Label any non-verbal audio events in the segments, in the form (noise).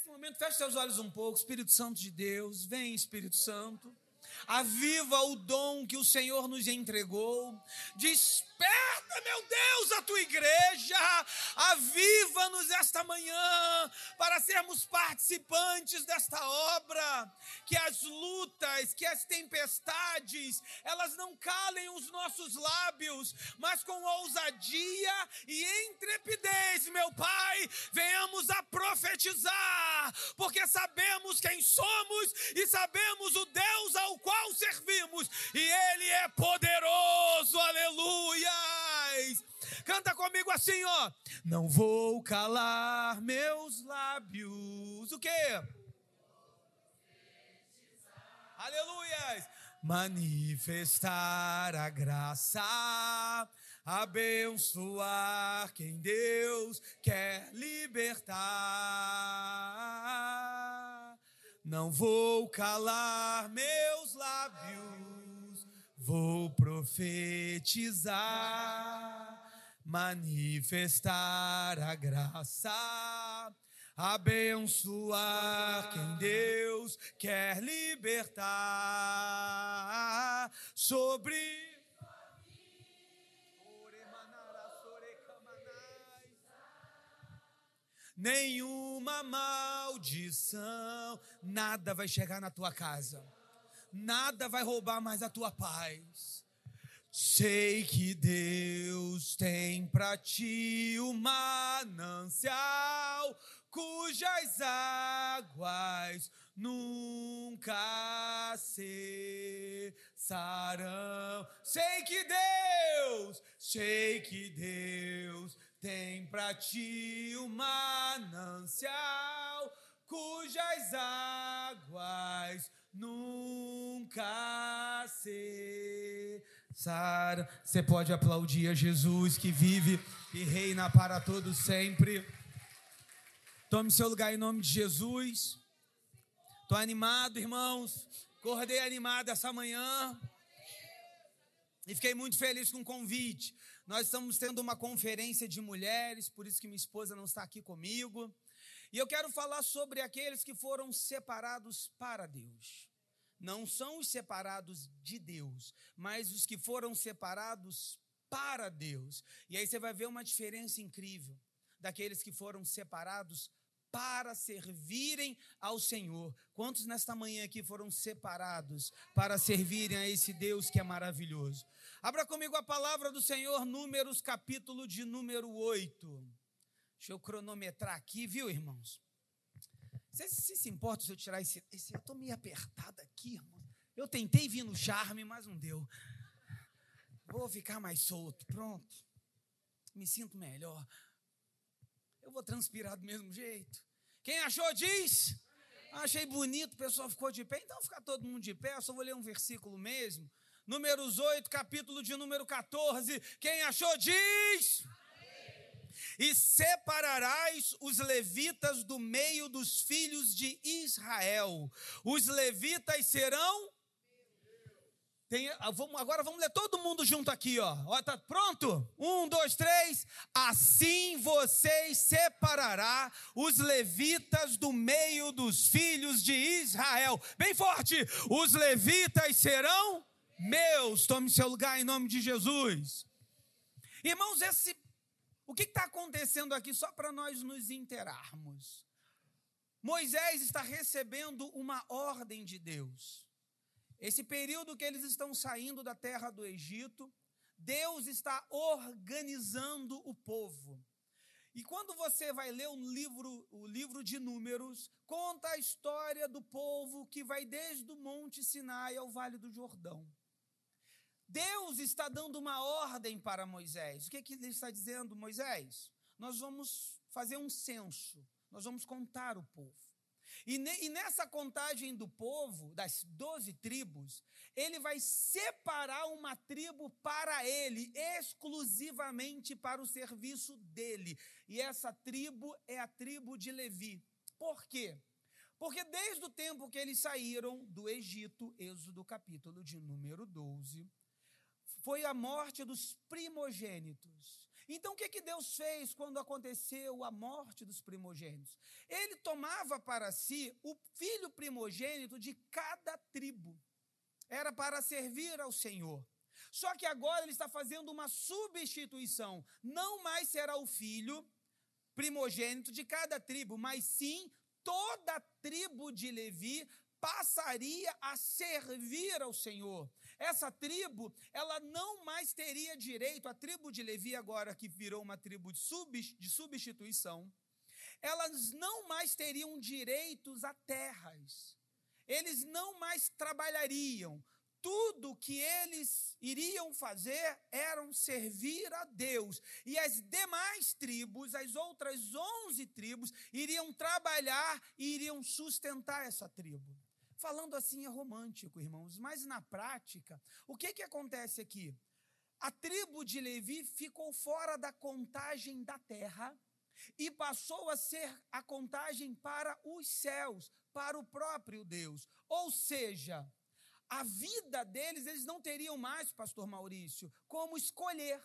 nesse momento, feche seus olhos um pouco. Espírito Santo de Deus, vem, Espírito Santo. Aviva o dom que o Senhor nos entregou. Desperta, meu Deus, a tua igreja. Aviva-nos esta manhã para sermos participantes desta obra. Que as lutas, que as tempestades, elas não calem os nossos lábios, mas com ousadia e intrepidez, meu Pai, venhamos a profetizar, porque sabemos quem somos e sabemos o Deus ao qual servimos, e Ele é poderoso, aleluias. Canta comigo assim, ó. Não vou calar meus lábios. O quê? Aleluias. Manifestar a graça, abençoar quem Deus quer libertar. Não vou calar meus lábios, vou profetizar, manifestar a graça, abençoar quem Deus quer libertar. Sobre nenhuma maldição, nada vai chegar na tua casa, nada vai roubar mais a tua paz. Sei que Deus tem para ti o manancial cujas águas nunca cessarão. Sei que Deus, sei que Deus tem para ti o manancial cujas águas nunca cessarão. Você pode aplaudir a Jesus que vive e reina para todos sempre. Tome seu lugar em nome de Jesus. Estou animado, irmãos. Acordei animado essa manhã. E fiquei muito feliz com o convite. Nós estamos tendo uma conferência de mulheres, por isso que minha esposa não está aqui comigo. E eu quero falar sobre aqueles que foram separados para Deus. Não são os separados de Deus, mas os que foram separados para Deus. E aí você vai ver uma diferença incrível daqueles que foram separados para servirem ao Senhor. Quantos nesta manhã aqui foram separados para servirem a esse Deus que é maravilhoso? Abra comigo a palavra do Senhor, Números, capítulo de número 8. Deixa eu cronometrar aqui, viu, irmãos? Você se, se importa se eu tirar esse, esse eu estou meio apertado aqui, irmão. Eu tentei vir no charme, mas não deu. Vou ficar mais solto, pronto. Me sinto melhor. Eu vou transpirar do mesmo jeito. Quem achou, diz. Achei bonito, o pessoal ficou de pé. Então fica todo mundo de pé. Eu só vou ler um versículo mesmo. Números 8, capítulo de número 14. Quem achou, diz. E separarás os levitas do meio dos filhos de Israel. Os levitas serão tem, ah, vamos, agora vamos ler todo mundo junto aqui, ó. ó. Tá pronto? Um, dois, três. Assim vocês separará os levitas do meio dos filhos de Israel. Bem forte. Os levitas serão meus. Tome seu lugar em nome de Jesus. Irmãos, esse, o que está acontecendo aqui, só para nós nos interarmos? Moisés está recebendo uma ordem de Deus. Esse período que eles estão saindo da terra do Egito, Deus está organizando o povo. E quando você vai ler um livro, o livro de Números, conta a história do povo que vai desde o Monte Sinai ao Vale do Jordão. Deus está dando uma ordem para Moisés. O que, é que ele está dizendo, Moisés? Nós vamos fazer um censo, nós vamos contar o povo. E, ne, e nessa contagem do povo, das doze tribos, ele vai separar uma tribo para ele, exclusivamente para o serviço dele. E essa tribo é a tribo de Levi. Por quê? Porque desde o tempo que eles saíram do Egito, Êxodo capítulo de número 12, foi a morte dos primogênitos. Então, o que, que Deus fez quando aconteceu a morte dos primogênitos? Ele tomava para si o filho primogênito de cada tribo. Era para servir ao Senhor. Só que agora ele está fazendo uma substituição. Não mais será o filho primogênito de cada tribo, mas sim toda a tribo de Levi passaria a servir ao Senhor. Essa tribo, ela não mais teria direito, a tribo de Levi agora que virou uma tribo de substituição, elas não mais teriam direitos a terras. Eles não mais trabalhariam. Tudo que eles iriam fazer eram servir a Deus. E as demais tribos, as outras onze tribos, iriam trabalhar e iriam sustentar essa tribo. Falando assim é romântico, irmãos, mas na prática, o que, que acontece aqui? A tribo de Levi ficou fora da contagem da terra e passou a ser a contagem para os céus, para o próprio Deus. Ou seja, a vida deles, eles não teriam mais, pastor Maurício, como escolher.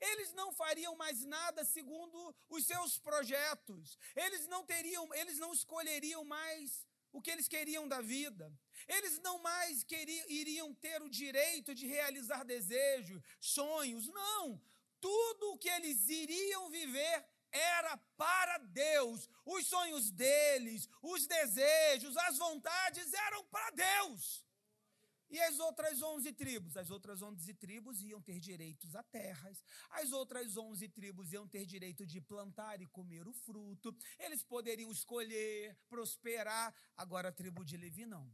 Eles não fariam mais nada segundo os seus projetos. Eles não teriam, eles não escolheriam mais o que eles queriam da vida. Eles não mais queriam, iriam ter o direito de realizar desejos, sonhos. Não. Tudo o que eles iriam viver era para Deus. Os sonhos deles, os desejos, as vontades eram para Deus. E as outras onze tribos? As outras onze tribos iam ter direitos a terras, as outras onze tribos iam ter direito de plantar e comer o fruto, eles poderiam escolher, prosperar. Agora a tribo de Levi não.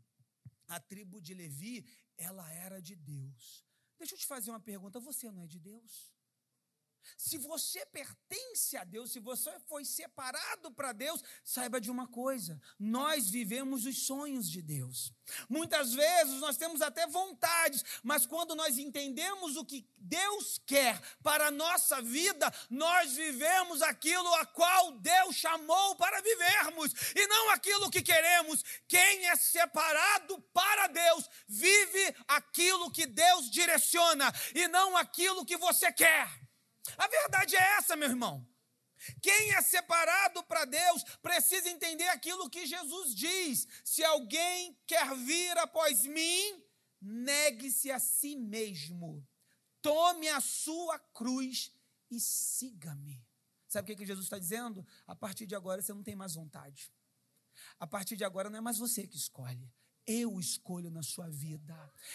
A tribo de Levi, ela era de Deus. Deixa eu te fazer uma pergunta: você não é de Deus? Se você pertence a Deus, se você foi separado para Deus, saiba de uma coisa: nós vivemos os sonhos de Deus. Muitas vezes nós temos até vontades, mas quando nós entendemos o que Deus quer para a nossa vida, nós vivemos aquilo a qual Deus chamou para vivermos e não aquilo que queremos. Quem é separado para Deus vive aquilo que Deus direciona e não aquilo que você quer. A verdade é essa, meu irmão. Quem é separado para Deus precisa entender aquilo que Jesus diz: se alguém quer vir após mim, negue-se a si mesmo, tome a sua cruz e siga-me. Sabe o que Jesus está dizendo? A partir de agora você não tem mais vontade. A partir de agora não é mais você que escolhe, eu escolho na sua vida.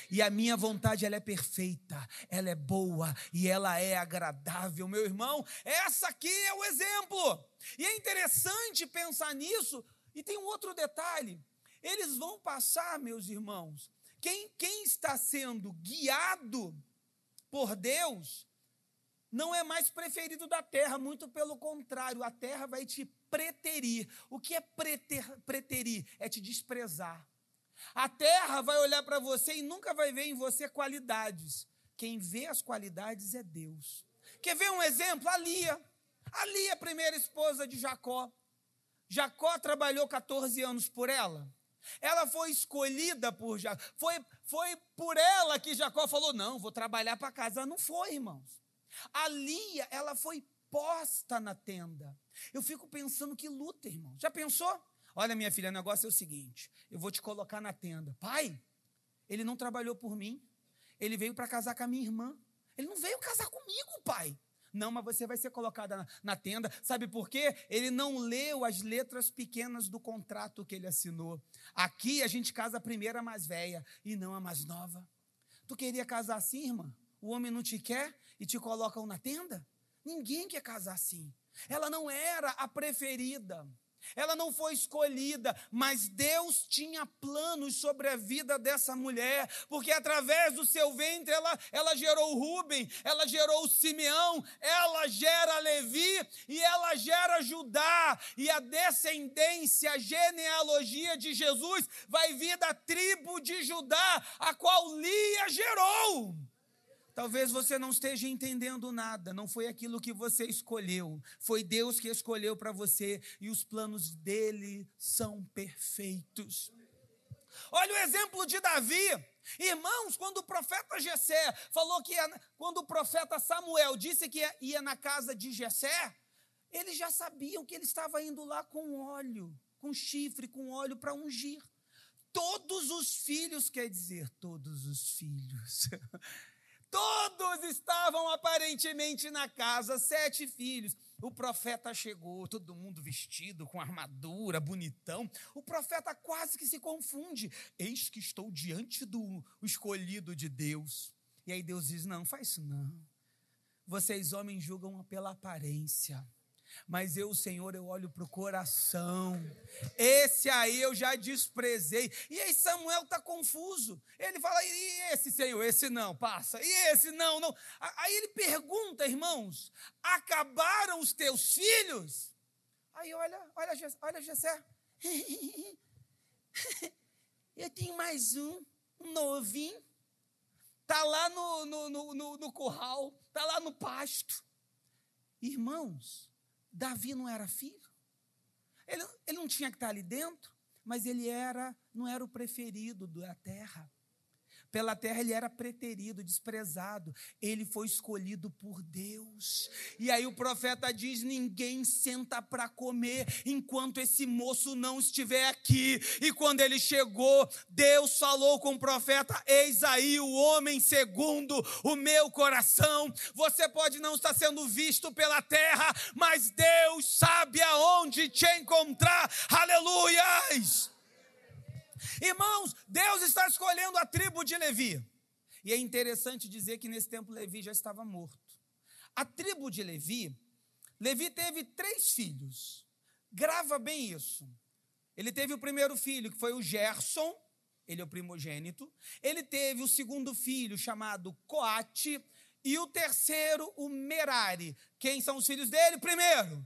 E a minha vontade ela é perfeita, ela é boa e ela é agradável, meu irmão. Essa aqui é o exemplo. E é interessante pensar nisso. E tem um outro detalhe. Eles vão passar, meus irmãos. Quem, quem está sendo guiado por Deus não é mais preferido da terra, muito pelo contrário, a terra vai te preterir. O que é preter, preterir? É te desprezar a terra vai olhar para você e nunca vai ver em você qualidades. Quem vê as qualidades é Deus. Quer ver um exemplo? A Lia. A Lia, primeira esposa de Jacó. Jacó trabalhou 14 anos por ela. Ela foi escolhida por Jacó. Foi, foi por ela que Jacó falou: Não, vou trabalhar para casa. Não foi, irmãos. A Lia, ela foi posta na tenda. Eu fico pensando que luta, irmão. Já pensou? Olha, minha filha, o negócio é o seguinte: eu vou te colocar na tenda. Pai, ele não trabalhou por mim. Ele veio para casar com a minha irmã. Ele não veio casar comigo, pai. Não, mas você vai ser colocada na, na, tenda. Sabe por quê? Ele não leu as letras pequenas do contrato que ele assinou. Aqui a gente casa a primeira mais velha e não a mais nova. Tu queria casar assim, irmã? O homem não te quer e te colocam na tenda? Ninguém quer casar assim. Ela não era a preferida. Ela não foi escolhida, mas Deus tinha planos sobre a vida dessa mulher, porque através do seu ventre ela, ela gerou Rubem, ela gerou Simeão, ela gera Levi e ela gera Judá, e a descendência, a genealogia de Jesus vai vir da tribo de Judá, a qual Lia gerou. Talvez você não esteja entendendo nada, não foi aquilo que você escolheu, foi Deus que escolheu para você e os planos dele são perfeitos. Olha o exemplo de Davi. Irmãos, quando o profeta Jessé falou que ia, quando o profeta Samuel disse que ia, ia na casa de Jessé, eles já sabiam que ele estava indo lá com óleo, com chifre, com óleo para ungir. Todos os filhos, quer dizer, todos os filhos. (laughs) Todos estavam aparentemente na casa, sete filhos. O profeta chegou, todo mundo vestido com armadura, bonitão. O profeta quase que se confunde. Eis que estou diante do escolhido de Deus. E aí Deus diz: Não, faz isso não. Vocês, homens, julgam pela aparência mas eu, Senhor, eu olho para o coração. Esse aí eu já desprezei. E aí Samuel está confuso. Ele fala, e esse, Senhor? Esse não, passa. E esse não, não. Aí ele pergunta, irmãos, acabaram os teus filhos? Aí olha, olha, olha Jessé. (laughs) eu tenho mais um, um novinho. Está lá no, no, no, no, no curral, está lá no pasto. Irmãos, Davi não era filho? Ele, ele não tinha que estar ali dentro, mas ele era, não era o preferido da terra. Pela terra ele era preterido, desprezado. Ele foi escolhido por Deus. E aí o profeta diz: ninguém senta para comer enquanto esse moço não estiver aqui. E quando ele chegou, Deus falou com o profeta: Eis aí o homem segundo o meu coração. Você pode não estar sendo visto pela terra, mas Deus sabe aonde te encontrar. Aleluias! Irmãos, Deus está escolhendo a tribo de Levi. E é interessante dizer que nesse tempo Levi já estava morto. A tribo de Levi, Levi teve três filhos. Grava bem isso. Ele teve o primeiro filho, que foi o Gerson, ele é o primogênito. Ele teve o segundo filho, chamado Coate, e o terceiro, o Merari. Quem são os filhos dele? Primeiro,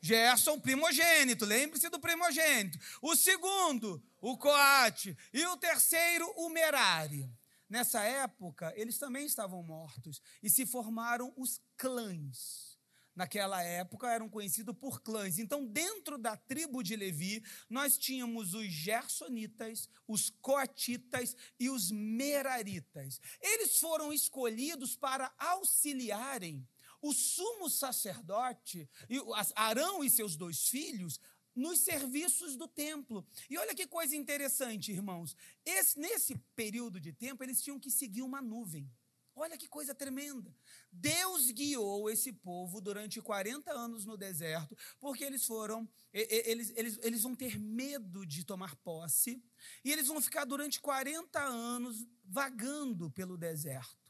Gerson, primogênito, lembre-se do primogênito. O segundo, o Coate. E o terceiro, o Merari. Nessa época, eles também estavam mortos e se formaram os clãs naquela época eram conhecidos por clãs. Então, dentro da tribo de Levi, nós tínhamos os gersonitas, os coatitas e os meraritas. Eles foram escolhidos para auxiliarem o sumo sacerdote, Arão e seus dois filhos, nos serviços do templo. E olha que coisa interessante, irmãos. Esse, nesse período de tempo, eles tinham que seguir uma nuvem. Olha que coisa tremenda. Deus guiou esse povo durante 40 anos no deserto, porque eles foram, eles, eles, eles vão ter medo de tomar posse, e eles vão ficar durante 40 anos vagando pelo deserto.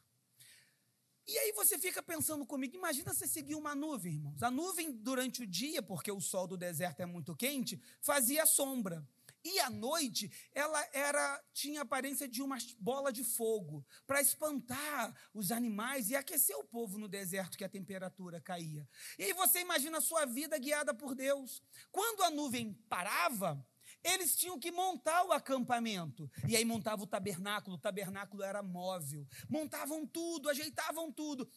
E aí você fica pensando comigo, imagina você seguir uma nuvem, irmãos. A nuvem durante o dia, porque o sol do deserto é muito quente, fazia sombra. E à noite, ela era tinha a aparência de uma bola de fogo, para espantar os animais e aquecer o povo no deserto que a temperatura caía. E aí você imagina a sua vida guiada por Deus. Quando a nuvem parava, eles tinham que montar o acampamento. E aí montava o tabernáculo, o tabernáculo era móvel. Montavam tudo, ajeitavam tudo.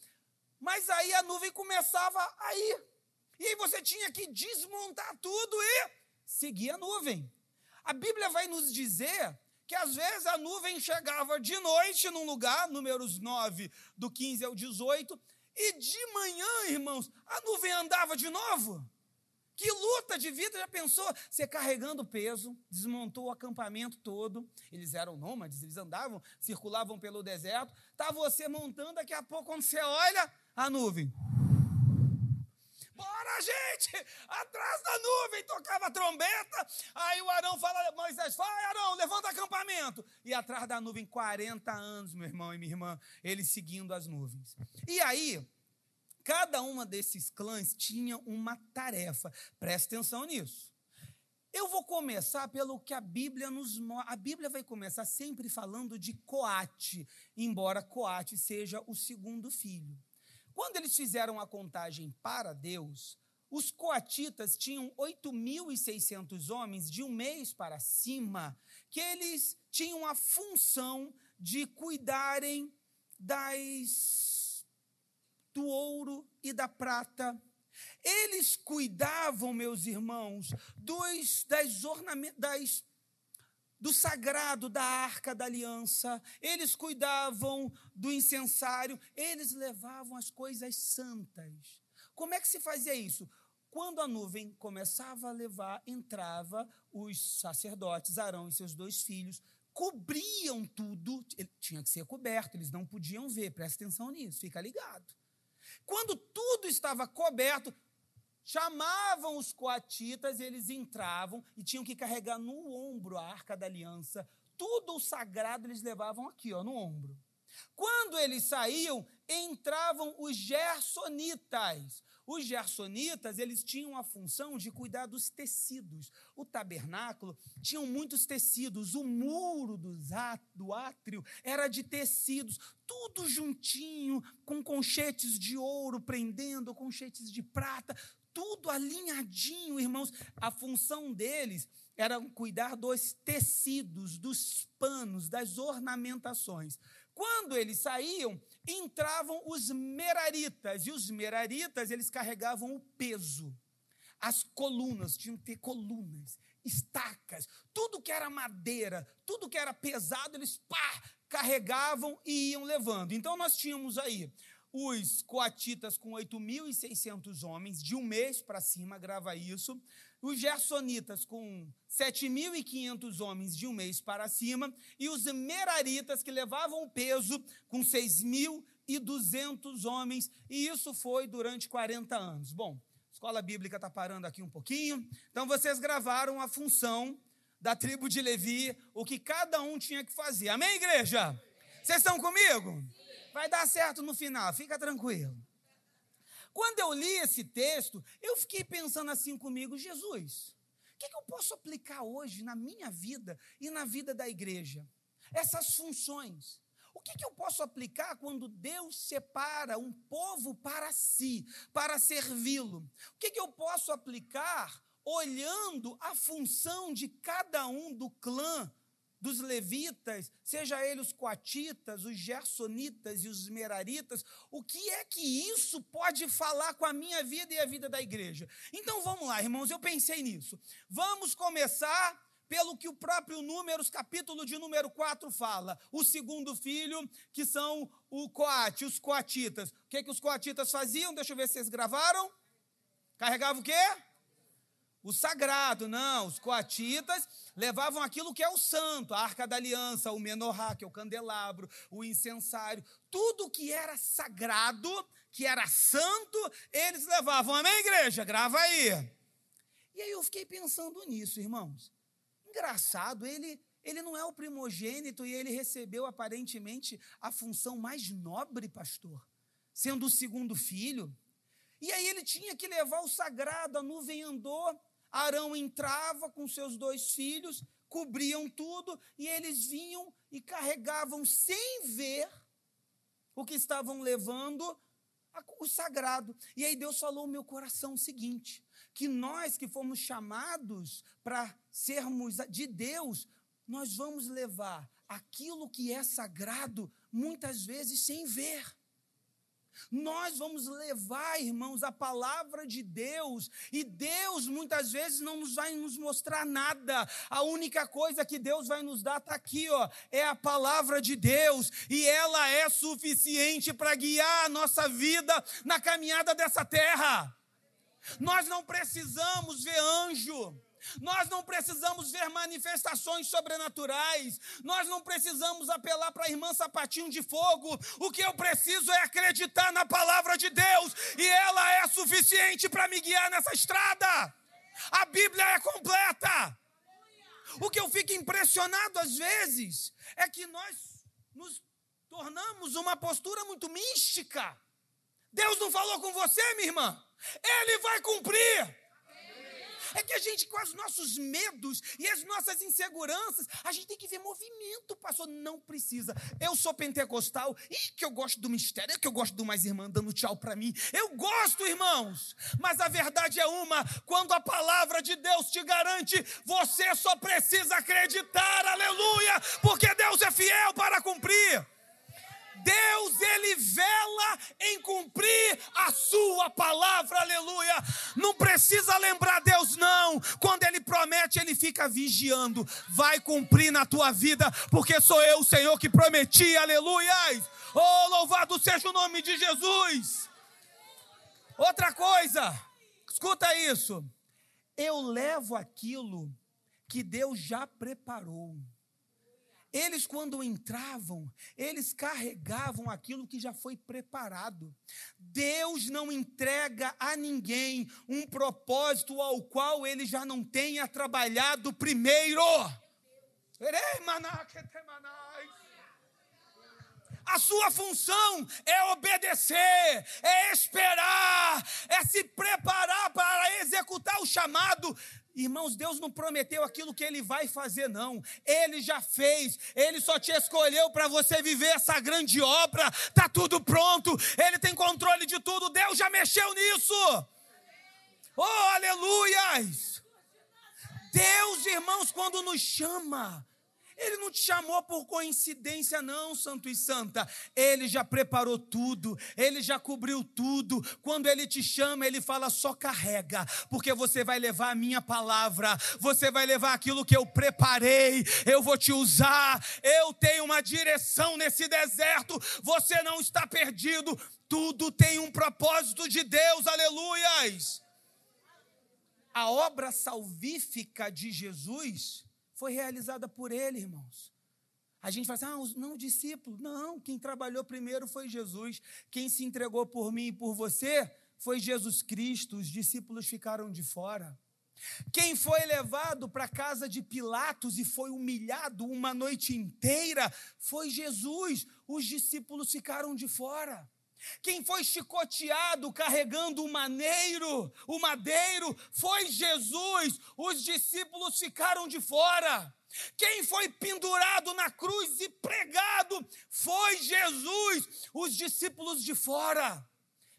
Mas aí a nuvem começava a ir. E aí você tinha que desmontar tudo e seguir a nuvem. A Bíblia vai nos dizer que às vezes a nuvem chegava de noite num lugar, números 9, do 15 ao 18, e de manhã, irmãos, a nuvem andava de novo. Que luta de vida, já pensou? Você carregando peso, desmontou o acampamento todo. Eles eram nômades, eles andavam, circulavam pelo deserto. Tá você montando, daqui a pouco, quando você olha, a nuvem. Bora, gente! Atrás da nuvem tocava a trombeta. Aí o Arão fala, Moisés, vai, Arão, levanta acampamento. E atrás da nuvem, 40 anos, meu irmão e minha irmã, eles seguindo as nuvens. E aí, Cada uma desses clãs tinha uma tarefa. Preste atenção nisso. Eu vou começar pelo que a Bíblia nos mostra. A Bíblia vai começar sempre falando de Coate, embora Coate seja o segundo filho. Quando eles fizeram a contagem para Deus, os coatitas tinham 8.600 homens de um mês para cima, que eles tinham a função de cuidarem das do ouro e da prata. Eles cuidavam, meus irmãos, dos, das, das do sagrado da arca da aliança, eles cuidavam do incensário, eles levavam as coisas santas. Como é que se fazia isso? Quando a nuvem começava a levar, entrava os sacerdotes, Arão e seus dois filhos, cobriam tudo, tinha que ser coberto, eles não podiam ver, presta atenção nisso, fica ligado. Quando tudo estava coberto, chamavam os coatitas, eles entravam e tinham que carregar no ombro a arca da aliança. Tudo o sagrado eles levavam aqui, ó, no ombro. Quando eles saíam, entravam os gersonitas. Os gersonitas, eles tinham a função de cuidar dos tecidos. O tabernáculo tinha muitos tecidos, o muro do átrio era de tecidos, tudo juntinho, com conchetes de ouro prendendo, conchetes de prata, tudo alinhadinho, irmãos. A função deles era cuidar dos tecidos, dos panos, das ornamentações. Quando eles saíam, entravam os meraritas, e os meraritas, eles carregavam o peso. As colunas, tinham que ter colunas, estacas, tudo que era madeira, tudo que era pesado, eles pá, carregavam e iam levando. Então nós tínhamos aí os coatitas com 8.600 homens, de um mês para cima, grava isso. Os gersonitas com 7.500 homens, de um mês para cima. E os meraritas, que levavam peso, com 6.200 homens. E isso foi durante 40 anos. Bom, a escola bíblica está parando aqui um pouquinho. Então, vocês gravaram a função da tribo de Levi, o que cada um tinha que fazer. Amém, igreja? Vocês estão comigo? Vai dar certo no final, fica tranquilo. Quando eu li esse texto, eu fiquei pensando assim comigo: Jesus, o que, que eu posso aplicar hoje na minha vida e na vida da igreja? Essas funções. O que, que eu posso aplicar quando Deus separa um povo para si, para servi-lo? O que, que eu posso aplicar olhando a função de cada um do clã dos levitas, seja eles os coatitas, os gersonitas e os meraritas, o que é que isso pode falar com a minha vida e a vida da igreja? Então vamos lá, irmãos, eu pensei nisso. Vamos começar pelo que o próprio Números, capítulo de número 4 fala. O segundo filho, que são o coate, os coatitas. O que, que os coatitas faziam? Deixa eu ver se vocês gravaram. Carregavam o quê? O sagrado, não. Os coatitas levavam aquilo que é o santo, a arca da aliança, o menorá, que é o candelabro, o incensário, tudo que era sagrado, que era santo, eles levavam. Amém, igreja? Grava aí. E aí eu fiquei pensando nisso, irmãos. Engraçado, ele ele não é o primogênito e ele recebeu aparentemente a função mais nobre, pastor, sendo o segundo filho. E aí ele tinha que levar o sagrado, a nuvem andou, Arão entrava com seus dois filhos, cobriam tudo e eles vinham e carregavam sem ver o que estavam levando o sagrado. E aí Deus falou no meu coração o seguinte: que nós que fomos chamados para sermos de Deus, nós vamos levar aquilo que é sagrado muitas vezes sem ver. Nós vamos levar, irmãos, a palavra de Deus, e Deus muitas vezes não nos vai nos mostrar nada. A única coisa que Deus vai nos dar está aqui, ó, é a palavra de Deus, e ela é suficiente para guiar a nossa vida na caminhada dessa terra. Nós não precisamos ver anjo. Nós não precisamos ver manifestações sobrenaturais. Nós não precisamos apelar para a irmã Sapatinho de Fogo. O que eu preciso é acreditar na palavra de Deus e ela é suficiente para me guiar nessa estrada. A Bíblia é completa. O que eu fico impressionado às vezes é que nós nos tornamos uma postura muito mística. Deus não falou com você, minha irmã? Ele vai cumprir. É que a gente, com os nossos medos e as nossas inseguranças, a gente tem que ver movimento, pastor. Não precisa. Eu sou pentecostal e que eu gosto do mistério, que eu gosto de umas irmãs dando tchau para mim. Eu gosto, irmãos. Mas a verdade é uma: quando a palavra de Deus te garante, você só precisa acreditar, aleluia, porque Deus é fiel para cumprir. Deus, ele vela em cumprir a sua palavra, aleluia. Não precisa lembrar Deus, não. Quando ele promete, ele fica vigiando. Vai cumprir na tua vida, porque sou eu, o Senhor, que prometi, aleluia. Oh, louvado seja o nome de Jesus. Outra coisa, escuta isso. Eu levo aquilo que Deus já preparou. Eles, quando entravam, eles carregavam aquilo que já foi preparado. Deus não entrega a ninguém um propósito ao qual ele já não tenha trabalhado primeiro. A sua função é obedecer, é esperar, é se preparar para executar o chamado. Irmãos, Deus não prometeu aquilo que Ele vai fazer, não. Ele já fez. Ele só te escolheu para você viver essa grande obra. Tá tudo pronto. Ele tem controle de tudo. Deus já mexeu nisso. Oh, aleluias! Deus, irmãos, quando nos chama, ele não te chamou por coincidência, não, Santo e Santa. Ele já preparou tudo, ele já cobriu tudo. Quando ele te chama, ele fala: só carrega, porque você vai levar a minha palavra, você vai levar aquilo que eu preparei, eu vou te usar. Eu tenho uma direção nesse deserto, você não está perdido. Tudo tem um propósito de Deus, aleluias. A obra salvífica de Jesus foi realizada por ele, irmãos. A gente fala assim, ah, não, discípulo. Não, quem trabalhou primeiro foi Jesus. Quem se entregou por mim e por você foi Jesus Cristo. Os discípulos ficaram de fora. Quem foi levado para a casa de Pilatos e foi humilhado uma noite inteira foi Jesus. Os discípulos ficaram de fora. Quem foi chicoteado carregando o maneiro, o madeiro, foi Jesus. Os discípulos ficaram de fora. Quem foi pendurado na cruz e pregado foi Jesus. Os discípulos de fora.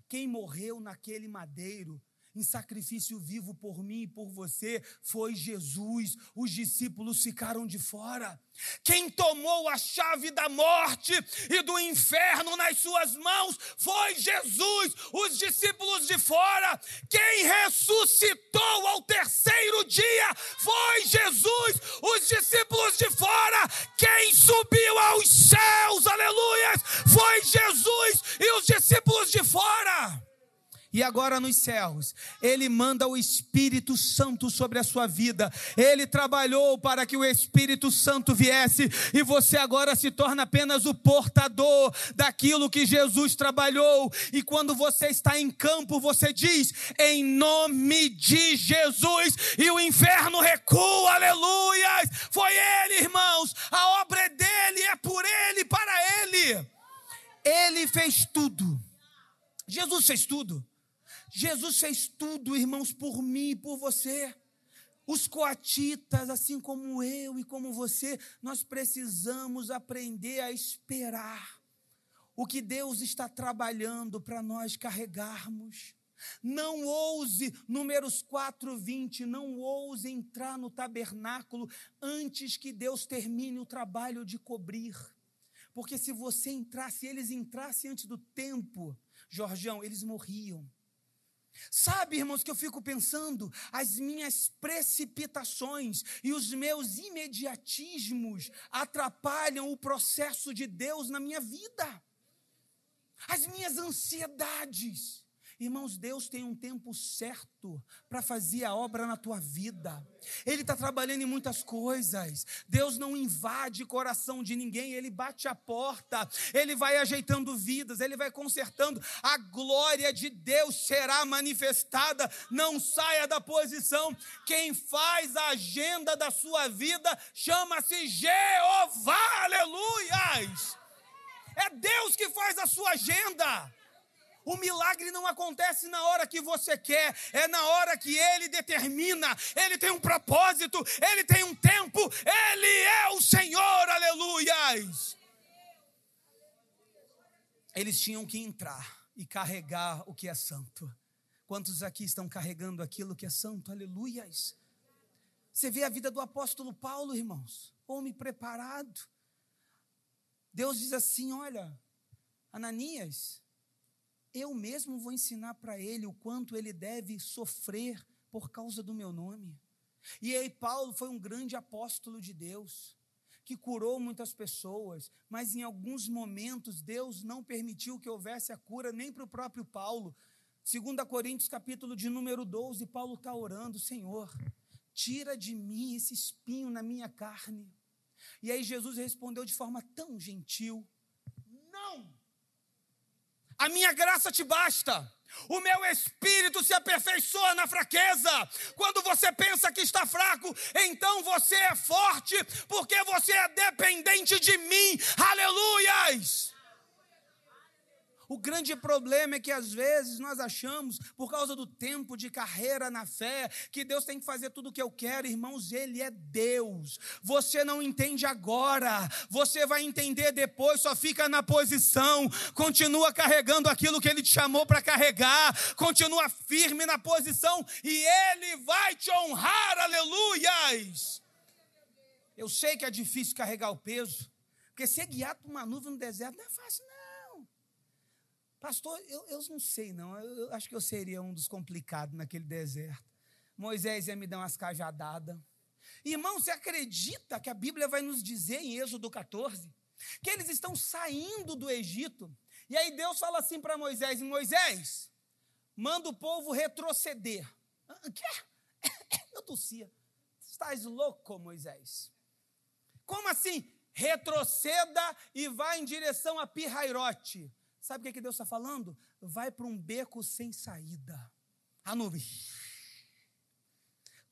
Quem morreu naquele madeiro em sacrifício vivo por mim e por você foi Jesus. Os discípulos ficaram de fora. Quem tomou a chave da morte e do inferno nas suas mãos foi Jesus, os discípulos de fora. Quem ressuscitou ao terceiro dia foi Jesus, os discípulos de fora. Quem subiu aos céus, aleluias, foi Jesus e os discípulos de fora e agora nos céus, Ele manda o Espírito Santo sobre a sua vida. Ele trabalhou para que o Espírito Santo viesse e você agora se torna apenas o portador daquilo que Jesus trabalhou. E quando você está em campo, você diz: em nome de Jesus, e o inferno recua, aleluias. Foi Ele, irmãos, a obra é dele, é por Ele, para Ele. Ele fez tudo. Jesus fez tudo. Jesus fez tudo, irmãos, por mim e por você. Os coatitas, assim como eu e como você, nós precisamos aprender a esperar o que Deus está trabalhando para nós carregarmos. Não ouse, números 4, 20, não ouse entrar no tabernáculo antes que Deus termine o trabalho de cobrir. Porque se você entrasse, eles entrassem antes do tempo, Jorjão, eles morriam. Sabe, irmãos, que eu fico pensando, as minhas precipitações e os meus imediatismos atrapalham o processo de Deus na minha vida. As minhas ansiedades. Irmãos, Deus tem um tempo certo para fazer a obra na tua vida. Ele está trabalhando em muitas coisas. Deus não invade coração de ninguém, ele bate a porta, ele vai ajeitando vidas, ele vai consertando. A glória de Deus será manifestada. Não saia da posição. Quem faz a agenda da sua vida chama-se Jeová. Aleluias! É Deus que faz a sua agenda. O milagre não acontece na hora que você quer, é na hora que ele determina. Ele tem um propósito, ele tem um tempo, ele é o Senhor, aleluias. Eles tinham que entrar e carregar o que é santo. Quantos aqui estão carregando aquilo que é santo? Aleluias. Você vê a vida do apóstolo Paulo, irmãos, homem preparado. Deus diz assim: olha, Ananias, eu mesmo vou ensinar para ele o quanto ele deve sofrer por causa do meu nome. E aí, Paulo foi um grande apóstolo de Deus, que curou muitas pessoas, mas em alguns momentos Deus não permitiu que houvesse a cura nem para o próprio Paulo. 2 Coríntios, capítulo de número 12, Paulo está orando: Senhor, tira de mim esse espinho na minha carne. E aí Jesus respondeu de forma tão gentil: Não! A minha graça te basta. O meu espírito se aperfeiçoa na fraqueza. Quando você pensa que está fraco, então você é forte, porque você é dependente de mim. Aleluias! O grande problema é que às vezes nós achamos, por causa do tempo de carreira na fé, que Deus tem que fazer tudo o que eu quero, irmãos, Ele é Deus. Você não entende agora, você vai entender depois, só fica na posição, continua carregando aquilo que Ele te chamou para carregar, continua firme na posição e Ele vai te honrar, aleluias. Eu sei que é difícil carregar o peso, porque ser guiado por uma nuvem no deserto não é fácil, não. Pastor, eu, eu não sei, não. Eu, eu acho que eu seria um dos complicados naquele deserto. Moisés ia me dar umas cajadadas. Irmão, você acredita que a Bíblia vai nos dizer em Êxodo 14 que eles estão saindo do Egito? E aí Deus fala assim para Moisés: Moisés, manda o povo retroceder. Quê? (coughs) Eu tossia. Estás louco, Moisés? Como assim? Retroceda e vá em direção a Pirrairote. Sabe o que, é que Deus está falando? Vai para um beco sem saída. A nuvem.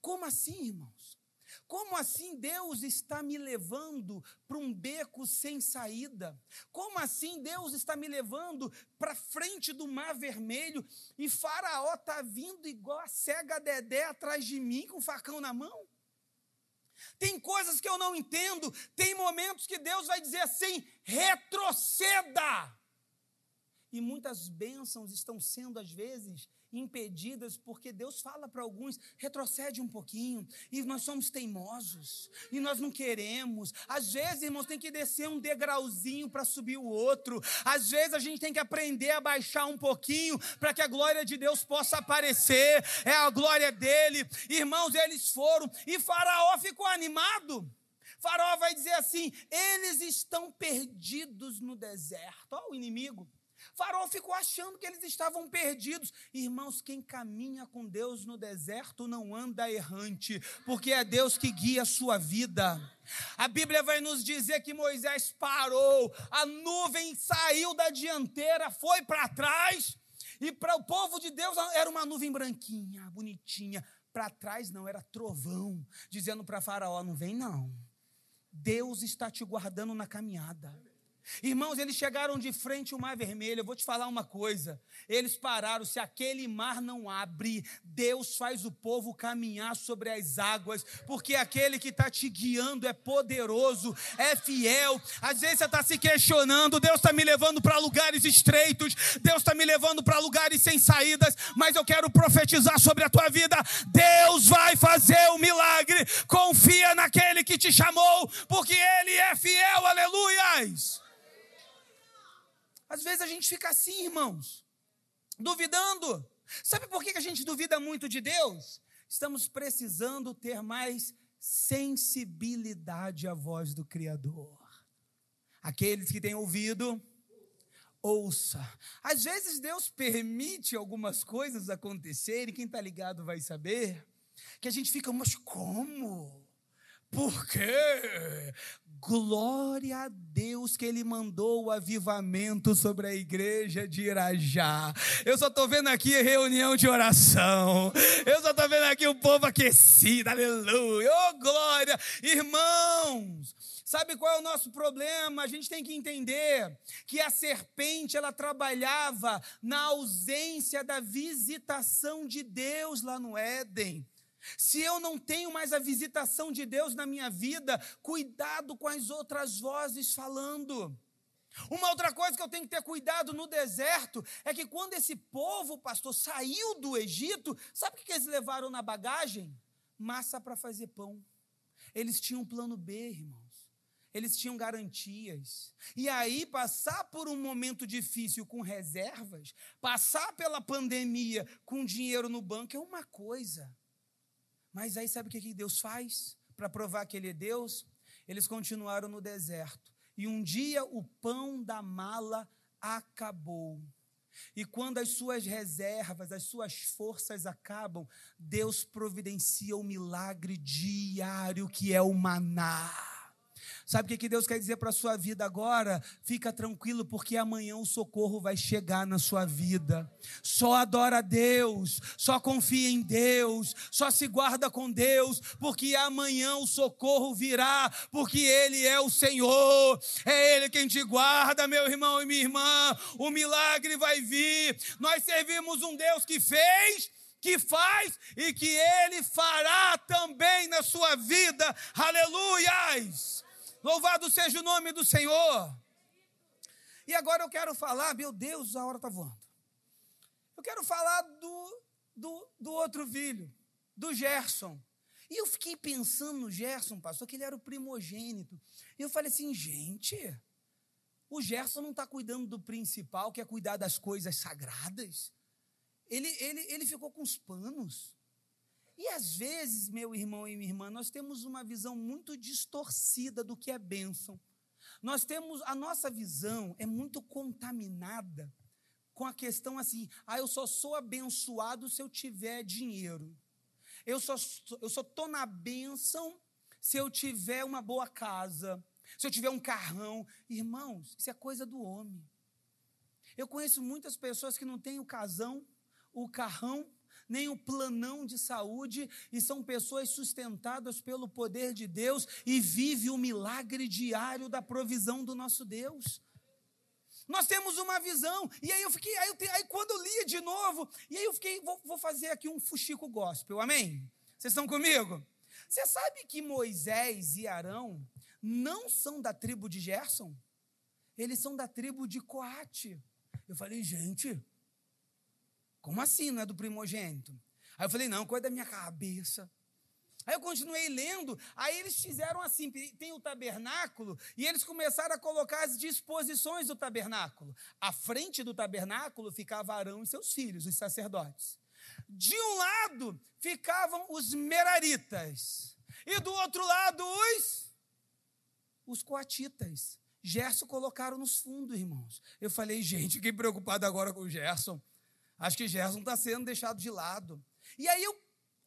Como assim, irmãos? Como assim Deus está me levando para um beco sem saída? Como assim Deus está me levando para frente do mar vermelho e Faraó está vindo igual a cega Dedé atrás de mim com o facão na mão? Tem coisas que eu não entendo, tem momentos que Deus vai dizer assim: retroceda. E muitas bênçãos estão sendo, às vezes, impedidas porque Deus fala para alguns: retrocede um pouquinho, e nós somos teimosos, e nós não queremos. Às vezes, irmãos, tem que descer um degrauzinho para subir o outro. Às vezes, a gente tem que aprender a baixar um pouquinho para que a glória de Deus possa aparecer. É a glória dele. Irmãos, eles foram, e Faraó ficou animado. Faraó vai dizer assim: eles estão perdidos no deserto. Olha o inimigo. Faraó ficou achando que eles estavam perdidos. Irmãos, quem caminha com Deus no deserto não anda errante, porque é Deus que guia a sua vida. A Bíblia vai nos dizer que Moisés parou, a nuvem saiu da dianteira, foi para trás, e para o povo de Deus era uma nuvem branquinha, bonitinha. Para trás não, era trovão, dizendo para Faraó: não vem não. Deus está te guardando na caminhada. Irmãos, eles chegaram de frente ao Mar Vermelho. Eu vou te falar uma coisa. Eles pararam. Se aquele mar não abre, Deus faz o povo caminhar sobre as águas, porque aquele que está te guiando é poderoso, é fiel. Às vezes você está se questionando: Deus está me levando para lugares estreitos, Deus está me levando para lugares sem saídas, mas eu quero profetizar sobre a tua vida: Deus vai fazer o milagre. Confia naquele que te chamou, porque Ele é fiel. Aleluias. Às vezes a gente fica assim, irmãos, duvidando. Sabe por que a gente duvida muito de Deus? Estamos precisando ter mais sensibilidade à voz do Criador. Aqueles que têm ouvido, ouça. Às vezes Deus permite algumas coisas acontecerem, quem está ligado vai saber, que a gente fica, mas como? Por quê? Glória a Deus que Ele mandou o avivamento sobre a igreja de Irajá. Eu só estou vendo aqui reunião de oração. Eu só estou vendo aqui o povo aquecido. Aleluia. Oh, glória. Irmãos, Sabe qual é o nosso problema? A gente tem que entender que a serpente ela trabalhava na ausência da visitação de Deus lá no Éden. Se eu não tenho mais a visitação de Deus na minha vida, cuidado com as outras vozes falando. Uma outra coisa que eu tenho que ter cuidado no deserto é que quando esse povo, pastor, saiu do Egito, sabe o que eles levaram na bagagem? Massa para fazer pão. Eles tinham um plano B, irmãos. eles tinham garantias. E aí, passar por um momento difícil com reservas, passar pela pandemia com dinheiro no banco é uma coisa. Mas aí, sabe o que Deus faz para provar que Ele é Deus? Eles continuaram no deserto. E um dia o pão da mala acabou. E quando as suas reservas, as suas forças acabam, Deus providencia o milagre diário que é o maná. Sabe o que, Deus quer dizer para a sua vida agora? Fica tranquilo, porque amanhã o socorro vai chegar na sua vida. Só adora a Deus, só confia em Deus, só se guarda com Deus, porque amanhã o socorro virá, porque Ele é o Senhor, é Ele quem te guarda, meu irmão e minha irmã. O milagre vai vir. Nós servimos um Deus que fez que faz e que ele fará também na sua vida. Aleluias! Louvado seja o nome do Senhor. E agora eu quero falar, meu Deus, a hora está voando. Eu quero falar do, do, do outro filho, do Gerson. E eu fiquei pensando no Gerson, pastor, que ele era o primogênito. E eu falei assim, gente, o Gerson não está cuidando do principal, que é cuidar das coisas sagradas. Ele, ele, ele ficou com os panos. E às vezes, meu irmão e minha irmã, nós temos uma visão muito distorcida do que é bênção. Nós temos, a nossa visão é muito contaminada com a questão assim: ah, eu só sou abençoado se eu tiver dinheiro. Eu só, eu só estou na bênção se eu tiver uma boa casa, se eu tiver um carrão. Irmãos, isso é coisa do homem. Eu conheço muitas pessoas que não têm o casão, o carrão nem o planão de saúde, e são pessoas sustentadas pelo poder de Deus e vive o milagre diário da provisão do nosso Deus. Nós temos uma visão, e aí eu fiquei, aí, eu, aí quando eu lia de novo, e aí eu fiquei, vou, vou fazer aqui um fuxico gospel, amém? Vocês estão comigo? Você sabe que Moisés e Arão não são da tribo de Gerson? Eles são da tribo de Coate. Eu falei, gente, como assim não é do primogênito? Aí eu falei, não, coisa da minha cabeça. Aí eu continuei lendo, aí eles fizeram assim: tem o tabernáculo, e eles começaram a colocar as disposições do tabernáculo. À frente do tabernáculo ficava Arão e seus filhos, os sacerdotes. De um lado ficavam os meraritas, e do outro lado os, os coatitas. Gerson colocaram nos fundos, irmãos. Eu falei, gente, fiquei preocupado agora com o Gerson. Acho que Gerson está sendo deixado de lado. E aí eu,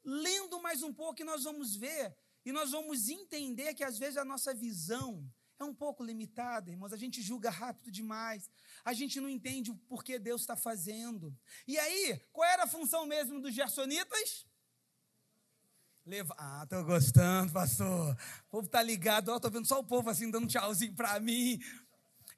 lendo mais um pouco, nós vamos ver, e nós vamos entender que às vezes a nossa visão é um pouco limitada, irmãos. A gente julga rápido demais. A gente não entende o porquê Deus está fazendo. E aí, qual era a função mesmo dos gersonitas? Leva... Ah, estou gostando, pastor. O povo está ligado. Estou vendo só o povo assim dando tchauzinho para mim.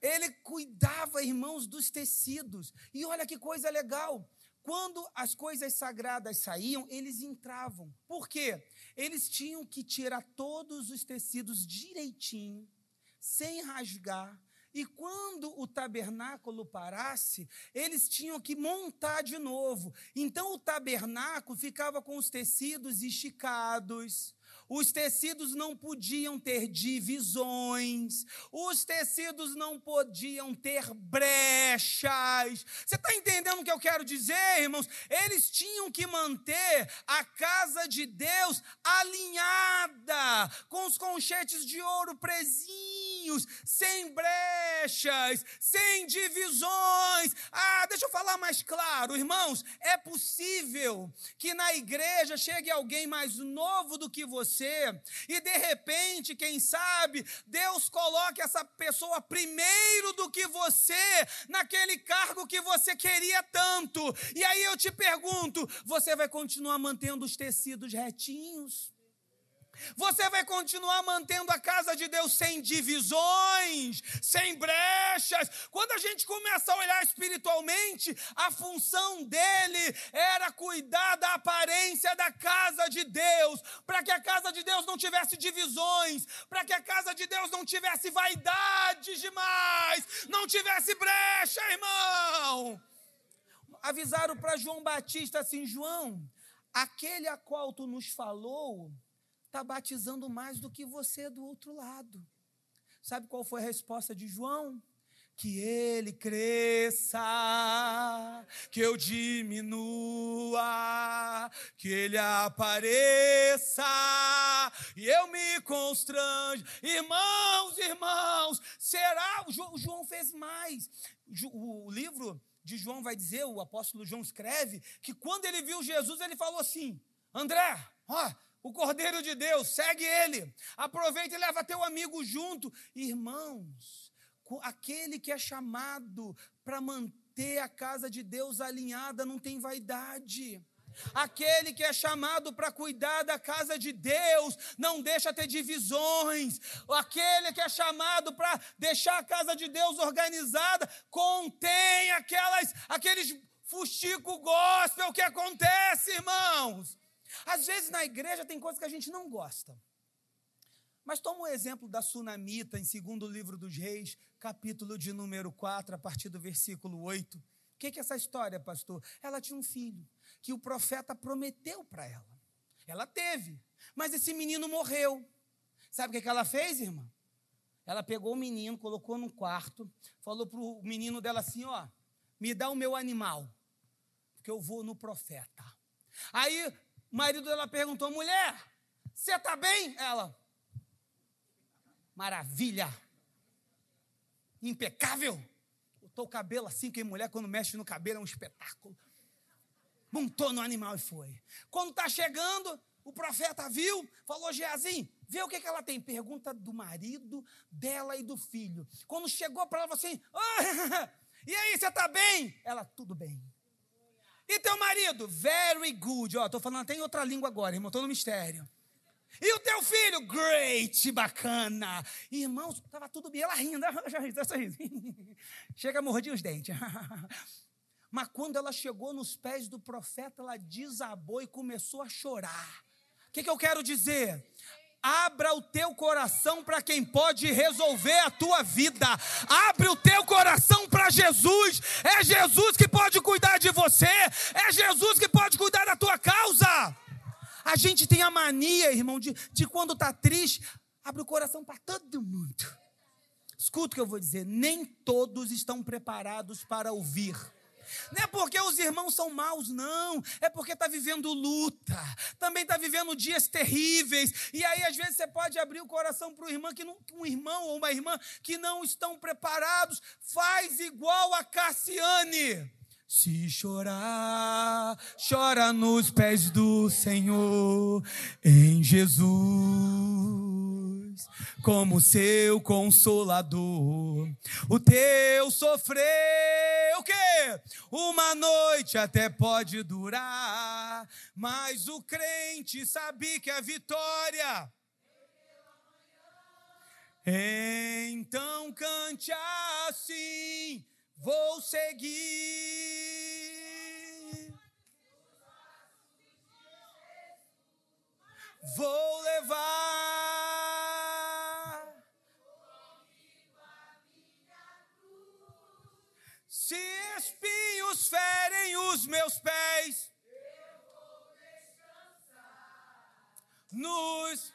Ele cuidava, irmãos, dos tecidos. E olha que coisa legal. Quando as coisas sagradas saíam, eles entravam. Por quê? Eles tinham que tirar todos os tecidos direitinho, sem rasgar. E quando o tabernáculo parasse, eles tinham que montar de novo. Então o tabernáculo ficava com os tecidos esticados, os tecidos não podiam ter divisões, os tecidos não podiam ter brechas. Você está entendendo o que eu quero dizer, irmãos? Eles tinham que manter a casa de Deus alinhada, com os conchetes de ouro presinhos, sem brechas, sem divisões. Ah, deixa eu falar mais claro, irmãos. É possível que na igreja chegue alguém mais novo do que você você. E de repente, quem sabe, Deus coloque essa pessoa primeiro do que você, naquele cargo que você queria tanto. E aí eu te pergunto: você vai continuar mantendo os tecidos retinhos? Você vai continuar mantendo a casa de Deus sem divisões, sem brechas. Quando a gente começa a olhar espiritualmente, a função dele era cuidar da aparência da casa de Deus, para que a casa de Deus não tivesse divisões, para que a casa de Deus não tivesse vaidade demais, não tivesse brecha, irmão. Avisaram para João Batista assim: João, aquele a qual tu nos falou está batizando mais do que você do outro lado. Sabe qual foi a resposta de João? que ele cresça, que eu diminua, que ele apareça e eu me constrange. Irmãos, irmãos, será? O João fez mais. O livro de João vai dizer, o apóstolo João escreve, que quando ele viu Jesus, ele falou assim: André, ó, o Cordeiro de Deus, segue ele, aproveita e leva teu amigo junto. Irmãos, aquele que é chamado para manter a casa de Deus alinhada não tem vaidade. Aquele que é chamado para cuidar da casa de Deus, não deixa ter divisões. Aquele que é chamado para deixar a casa de Deus organizada, contém aquelas, aqueles fuxico gospel que acontece, irmãos. Às vezes na igreja tem coisas que a gente não gosta. Mas toma o exemplo da sunamita em segundo livro dos reis, capítulo de número 4, a partir do versículo 8. O que, que é essa história, pastor? Ela tinha um filho que o profeta prometeu para ela. Ela teve, mas esse menino morreu. Sabe o que, que ela fez, irmã? Ela pegou o menino, colocou num quarto, falou para o menino dela assim: ó, me dá o meu animal, porque eu vou no profeta. Aí o marido dela perguntou: mulher, você está bem? Ela, maravilha, impecável. Botou o cabelo assim, que mulher quando mexe no cabelo é um espetáculo. Montou no animal e foi. Quando está chegando, o profeta viu, falou: Geazim, vê o que, que ela tem. Pergunta do marido, dela e do filho. Quando chegou para ela, falou assim: oh, (laughs) E aí, você está bem? Ela, tudo bem. E teu marido? Very good. Ó, estou falando até em outra língua agora, irmão, estou no mistério. E o teu filho? Great, bacana. Irmãos, estava tudo bem. Ela rindo, (laughs) Chega a morder os dentes. (laughs) Mas quando ela chegou nos pés do profeta, ela desabou e começou a chorar. O que, que eu quero dizer? Abra o teu coração para quem pode resolver a tua vida. Abre o teu coração para Jesus. É Jesus que pode cuidar de você. É Jesus que pode cuidar da tua causa. A gente tem a mania, irmão, de, de quando está triste, abre o coração para todo mundo. Escuta o que eu vou dizer: nem todos estão preparados para ouvir. Não é porque os irmãos são maus, não. É porque está vivendo luta. Também está vivendo dias terríveis. E aí, às vezes, você pode abrir o coração para irmão que não, um irmão ou uma irmã que não estão preparados. Faz igual a Cassiane. Se chorar, chora nos pés do Senhor, em Jesus, como seu consolador. O teu sofrer, o quê? Uma noite até pode durar, mas o crente sabe que a vitória. Então cante assim vou seguir. Vou levar. Se espinhos ferem os meus pés, nos.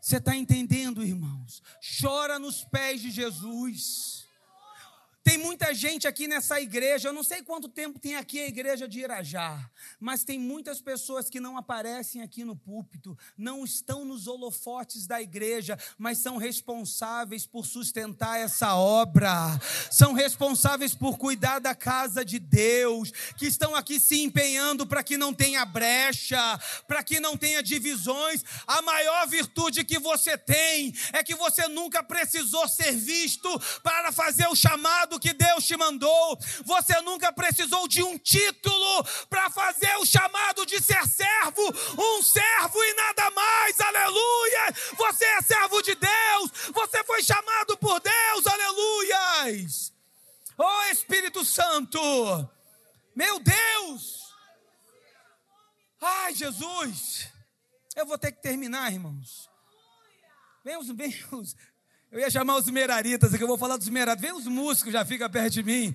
Você está entendendo, irmãos? Chora nos pés de Jesus. Tem muita gente aqui nessa igreja, eu não sei quanto tempo tem aqui a igreja de Irajá, mas tem muitas pessoas que não aparecem aqui no púlpito, não estão nos holofotes da igreja, mas são responsáveis por sustentar essa obra, são responsáveis por cuidar da casa de Deus, que estão aqui se empenhando para que não tenha brecha, para que não tenha divisões. A maior virtude que você tem é que você nunca precisou ser visto para fazer o chamado que Deus te mandou. Você nunca precisou de um título para fazer o chamado de ser servo, um servo e nada mais. Aleluia! Você é servo de Deus. Você foi chamado por Deus. Aleluias! Oh Espírito Santo! Meu Deus! Ai, Jesus! Eu vou ter que terminar, irmãos. Vem os, vem os, eu ia chamar os meraritas, aqui eu vou falar dos meraritas. Vem os músicos, já fica perto de mim.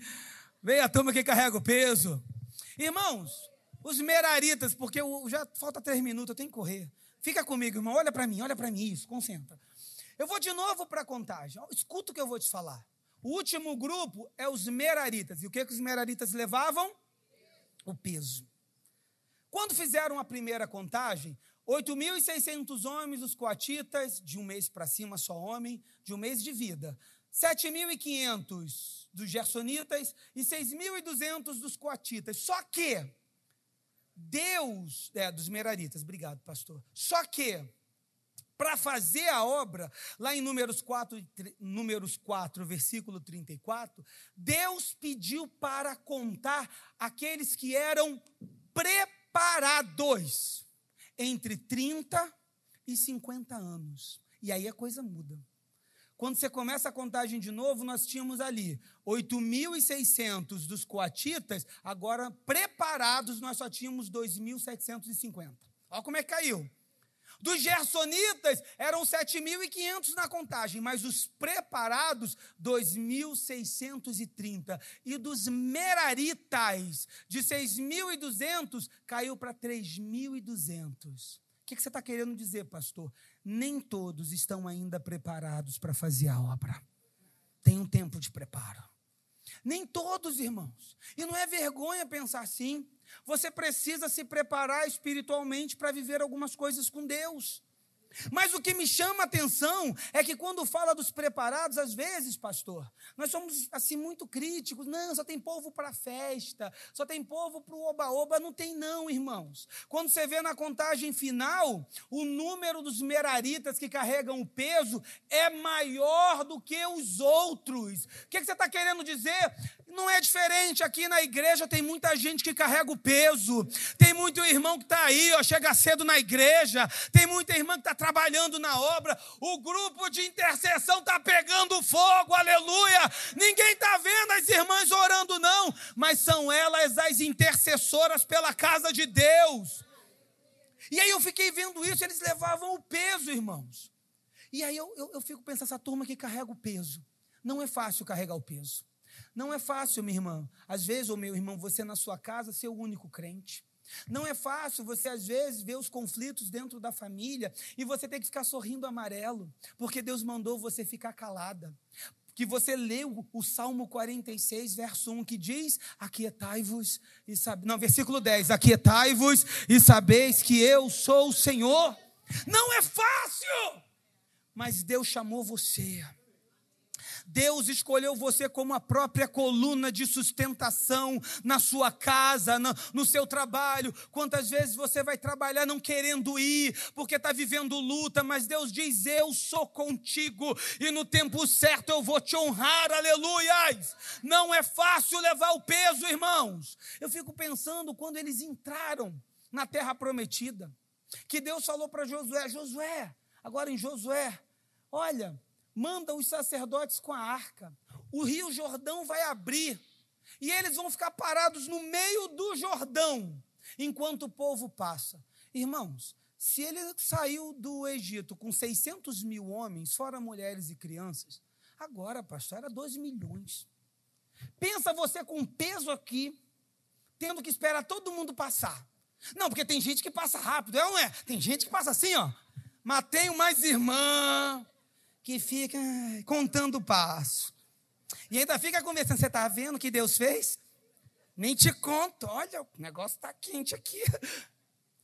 Vem a turma que carrega o peso. Irmãos, os meraritas, porque eu, já falta três minutos, eu tenho que correr. Fica comigo, irmão. Olha para mim, olha para mim, isso, concentra. Eu vou de novo para a contagem. Escuta o que eu vou te falar. O último grupo é os meraritas. E o que, que os meraritas levavam? O peso. Quando fizeram a primeira contagem, 8.600 homens, os coatitas, de um mês para cima só homem, de um mês de vida. 7.500 dos gersonitas e 6.200 dos coatitas. Só que Deus, é, dos meraritas, obrigado, pastor. Só que para fazer a obra, lá em Números 4, Números 4, versículo 34, Deus pediu para contar aqueles que eram preparados entre 30 e 50 anos. E aí a coisa muda. Quando você começa a contagem de novo, nós tínhamos ali 8.600 dos coatitas, agora preparados nós só tínhamos 2.750. Olha como é que caiu. Dos gersonitas eram 7.500 na contagem, mas os preparados 2.630 e dos meraritas de 6.200 caiu para 3.200. O que, que você está querendo dizer, pastor? Nem todos estão ainda preparados para fazer a obra. Tem um tempo de preparo. Nem todos, irmãos. E não é vergonha pensar assim. Você precisa se preparar espiritualmente para viver algumas coisas com Deus. Mas o que me chama a atenção é que quando fala dos preparados, às vezes, pastor, nós somos assim muito críticos. Não, só tem povo para festa, só tem povo para o oba-oba. Não tem, não, irmãos. Quando você vê na contagem final, o número dos meraritas que carregam o peso é maior do que os outros. O que você está querendo dizer? Não é diferente. Aqui na igreja tem muita gente que carrega o peso. Tem muito irmão que está aí, ó, chega cedo na igreja. Tem muita irmã que está trabalhando na obra. O grupo de intercessão está pegando fogo, aleluia. Ninguém está vendo as irmãs orando, não. Mas são elas as intercessoras pela casa de Deus. E aí eu fiquei vendo isso, eles levavam o peso, irmãos. E aí eu, eu, eu fico pensando, essa turma que carrega o peso. Não é fácil carregar o peso. Não é fácil, minha irmã. Às vezes, ou meu irmão, você na sua casa ser o único crente. Não é fácil você, às vezes, ver os conflitos dentro da família e você ter que ficar sorrindo amarelo, porque Deus mandou você ficar calada. Que você leu o Salmo 46, verso 1, que diz: Aquietai-vos e sabeis. Não, versículo 10: Aquietai-vos e sabeis que eu sou o Senhor. Não é fácil, mas Deus chamou você Deus escolheu você como a própria coluna de sustentação na sua casa, no, seu trabalho. Quantas vezes você vai trabalhar não querendo ir, porque está vivendo luta, mas Deus diz: Eu sou contigo e no tempo certo eu vou te honrar, aleluias. Não é fácil levar o peso, irmãos. Eu fico pensando quando eles entraram na terra prometida, que Deus falou para Josué: Josué, agora em Josué, olha manda os sacerdotes com a arca. O rio Jordão vai abrir e eles vão ficar parados no meio do Jordão enquanto o povo passa. Irmãos, se ele saiu do Egito com 600 mil homens, fora mulheres e crianças, agora, pastor, era 12 milhões. Pensa você com peso aqui, tendo que esperar todo mundo passar. Não, porque tem gente que passa rápido, é ou não é? Tem gente que passa assim, ó. Mas tem mais irmã, que fica contando o passo. E ainda fica conversando. Você está vendo o que Deus fez? Nem te conto. Olha, o negócio está quente aqui. (laughs)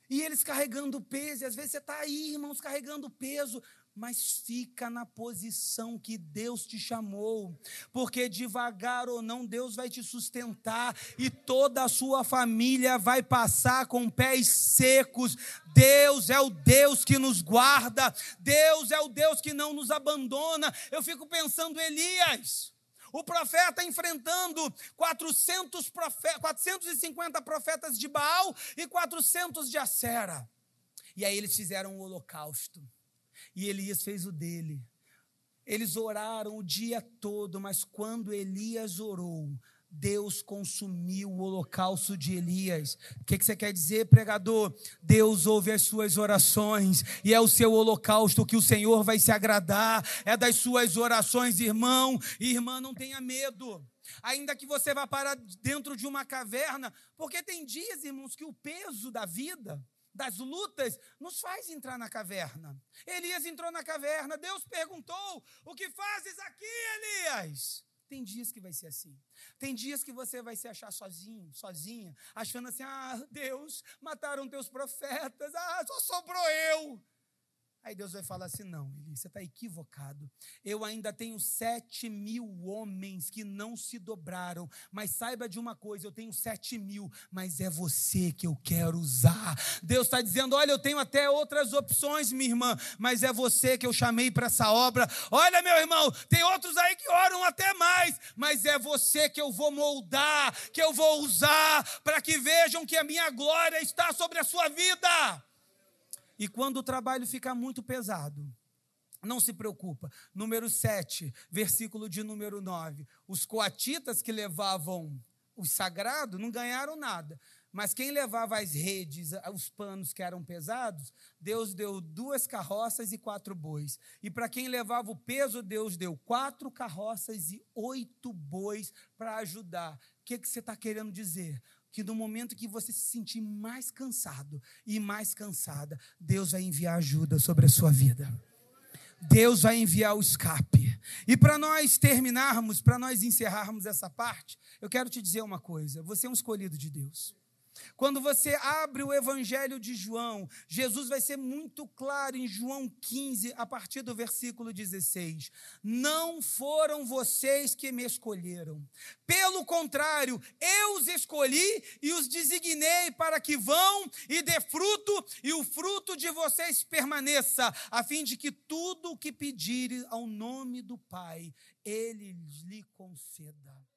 E eles carregando peso. E às vezes você está aí, irmãos, carregando peso mas fica na posição que Deus te chamou, porque devagar ou não, Deus vai te sustentar e toda a sua família vai passar com pés secos. Deus é o Deus que nos guarda, Deus é o Deus que não nos abandona. Eu fico pensando, Elias. O profeta enfrentando 400 profetas, 450 profetas de Baal e 400 de Acera. E aí eles fizeram um holocausto. E Elias fez o dele. Eles oraram o dia todo, mas quando Elias orou, Deus consumiu o holocausto de Elias. O que, você quer dizer, pregador? Deus ouve as suas orações e é o seu holocausto que o Senhor vai se agradar. É das suas orações, irmão e irmã, não tenha medo. Ainda que você vá parar dentro de uma caverna, porque tem dias, irmãos, que o peso da vida das lutas nos faz entrar na caverna. Elias entrou na caverna, Deus perguntou: O que fazes aqui, Elias? Tem dias que vai ser assim. Tem dias que você vai se achar sozinho, sozinha, achando assim: ah, Deus, mataram teus profetas, ah, só sobrou eu. Aí Deus vai falar assim: não, Eli, você está equivocado. Eu ainda tenho sete mil homens que não se dobraram. Mas saiba de uma coisa: eu tenho sete mil, mas é você que eu quero usar. Deus está dizendo: olha, eu tenho até outras opções, minha irmã, mas é você que eu chamei para essa obra. Olha, meu irmão, tem outros aí que oram até mais, mas é você que eu vou moldar, que eu vou usar, para que vejam que a minha glória está sobre a sua vida. E quando o trabalho ficar muito pesado, não se preocupa. Número 7, versículo de número 9. Os coatitas que levavam o sagrado não ganharam nada. Mas quem levava as redes, os panos que eram pesados, Deus deu duas carroças e quatro bois. E para quem levava o peso, Deus deu quatro carroças e oito bois para ajudar. O que, que você está querendo dizer? Que no momento que você se sentir mais cansado e mais cansada, Deus vai enviar ajuda sobre a sua vida. Deus vai enviar o escape. E para nós terminarmos, para nós encerrarmos essa parte, eu quero te dizer uma coisa: você é um escolhido de Deus. Quando você abre o Evangelho de João, Jesus vai ser muito claro em João 15, a partir do versículo 16: Não foram vocês que me escolheram. Pelo contrário, eu os escolhi e os designei para que vão e dê fruto, e o fruto de vocês permaneça, a fim de que tudo o que pedirem ao nome do Pai, Ele lhe conceda.